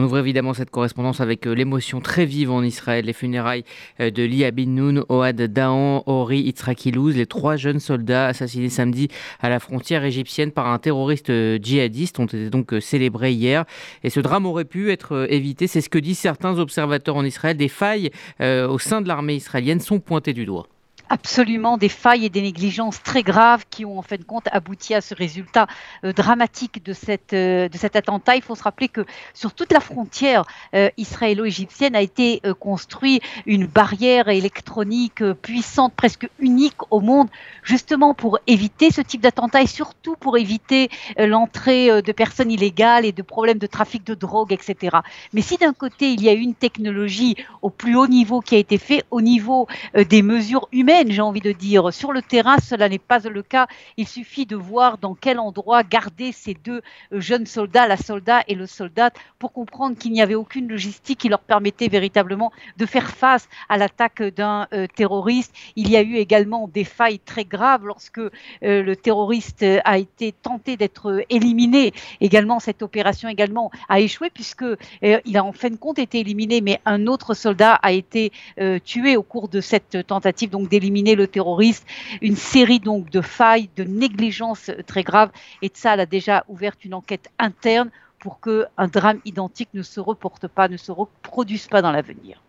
On ouvre évidemment cette correspondance avec l'émotion très vive en Israël, les funérailles de Lia Bin Noun, Oad Dahan, Ori Itzrakilouz, les trois jeunes soldats assassinés samedi à la frontière égyptienne par un terroriste djihadiste ont été donc célébrés hier. Et ce drame aurait pu être évité, c'est ce que disent certains observateurs en Israël. Des failles au sein de l'armée israélienne sont pointées du doigt absolument des failles et des négligences très graves qui ont en fin de compte abouti à ce résultat euh, dramatique de, cette, euh, de cet attentat. Il faut se rappeler que sur toute la frontière euh, israélo-égyptienne a été construite une barrière électronique puissante, presque unique au monde, justement pour éviter ce type d'attentat et surtout pour éviter l'entrée de personnes illégales et de problèmes de trafic de drogue, etc. Mais si d'un côté il y a une technologie au plus haut niveau qui a été fait, au niveau des mesures humaines, j'ai envie de dire. Sur le terrain, cela n'est pas le cas. Il suffit de voir dans quel endroit garder ces deux euh, jeunes soldats, la soldat et le soldat, pour comprendre qu'il n'y avait aucune logistique qui leur permettait véritablement de faire face à l'attaque d'un euh, terroriste. Il y a eu également des failles très graves lorsque euh, le terroriste a été tenté d'être éliminé. Également, cette opération également a échoué puisque il a en fin de compte été éliminé, mais un autre soldat a été tué au cours de cette tentative donc d'éliminer le terroriste, une série donc de failles, de négligences très graves. Et Tzal a déjà ouvert une enquête interne pour qu'un drame identique ne se reporte pas, ne se reproduise pas dans l'avenir.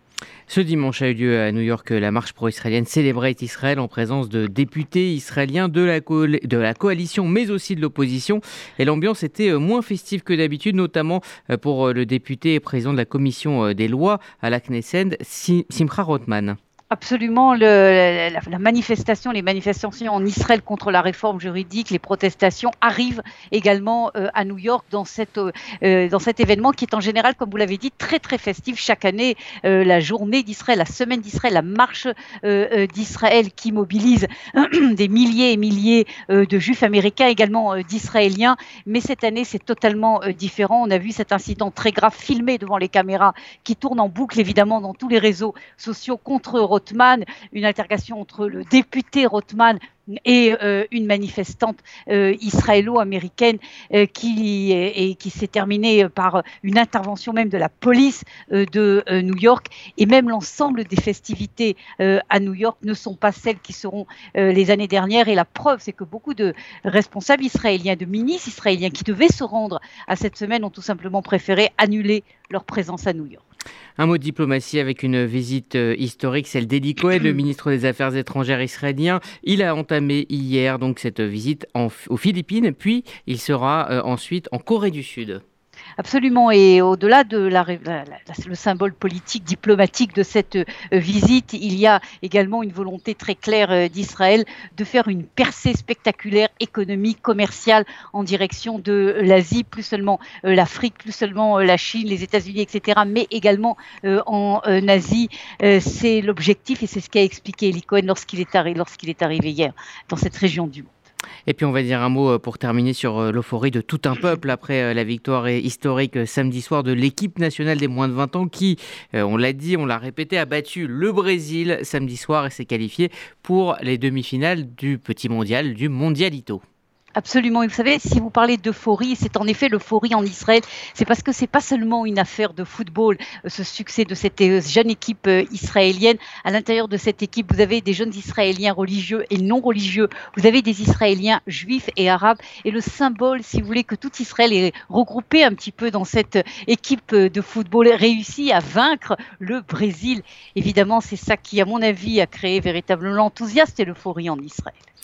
Ce dimanche a eu lieu à New York la marche pro-israélienne Celebrate Israel en présence de députés israéliens de la, de la coalition mais aussi de l'opposition. Et l'ambiance était euh, moins festive que d'habitude, notamment euh, pour euh, le député et président de la commission des lois à la Knesset, Simcha Rothman. Absolument, la, manifestation, les manifestations en Israël contre la réforme juridique, les protestations arrivent également euh, à New York dans, cette, euh, dans cet événement qui est en général, comme vous l'avez dit, très très festif. Chaque année, euh, la journée d'Israël, la semaine d'Israël, la marche d'Israël qui mobilise des milliers et milliers de juifs américains, également d'Israéliens. Mais cette année, c'est totalement différent. On a vu cet incident très grave filmé devant les caméras qui tourne en boucle évidemment dans tous les réseaux sociaux contre Rothman, une altercation entre le député Rothman et euh, une manifestante euh, israélo-américaine euh, qui s'est terminée par une intervention même de la police de New York et même l'ensemble des festivités à New York ne sont pas celles qui seront les années dernières et la preuve c'est que beaucoup de responsables israéliens, de ministres israéliens qui devaient se rendre à cette semaine ont tout simplement préféré annuler leur présence à New York. Un mot de diplomatie avec une visite euh, historique, celle d'Eli le ministre des Affaires étrangères israélien. Il a entamé hier donc cette visite aux Philippines, puis il sera euh, ensuite en Corée du Sud. Absolument. Et au-delà de le symbole politique, diplomatique de cette euh, visite, il y a également une volonté très claire euh, d'Israël de faire une percée spectaculaire économique, commerciale en direction de l'Asie, plus seulement euh, l'Afrique, plus seulement la Chine, les États-Unis, etc., mais également en Asie. C'est l'objectif et c'est ce qu'a expliqué Eli Cohen lorsqu'il est arrivé hier dans cette région du monde. Et puis on va dire un mot euh, pour terminer sur euh, l'euphorie de tout un peuple après euh, la victoire historique samedi soir de l'équipe nationale des moins de 20 ans qui, on l'a dit, on l'a répété, a battu le Brésil samedi soir et s'est qualifié pour les demi-finales du petit mondial, du Mondialito. Absolument. Et vous savez, si vous parlez d'euphorie, c'est en effet l'euphorie en Israël. C'est parce que c'est pas seulement une affaire de football, euh, ce succès de cette euh, jeune équipe euh, israélienne. À l'intérieur de cette équipe, vous avez des jeunes Israéliens religieux et non religieux. Vous avez des Israéliens juifs et arabes. Et le symbole, si vous voulez, que tout Israël est regroupé un petit peu dans cette équipe de football réussi à vaincre le Brésil. Évidemment, c'est ça qui, à mon avis, a créé véritablement l'enthousiasme et l'euphorie en Israël.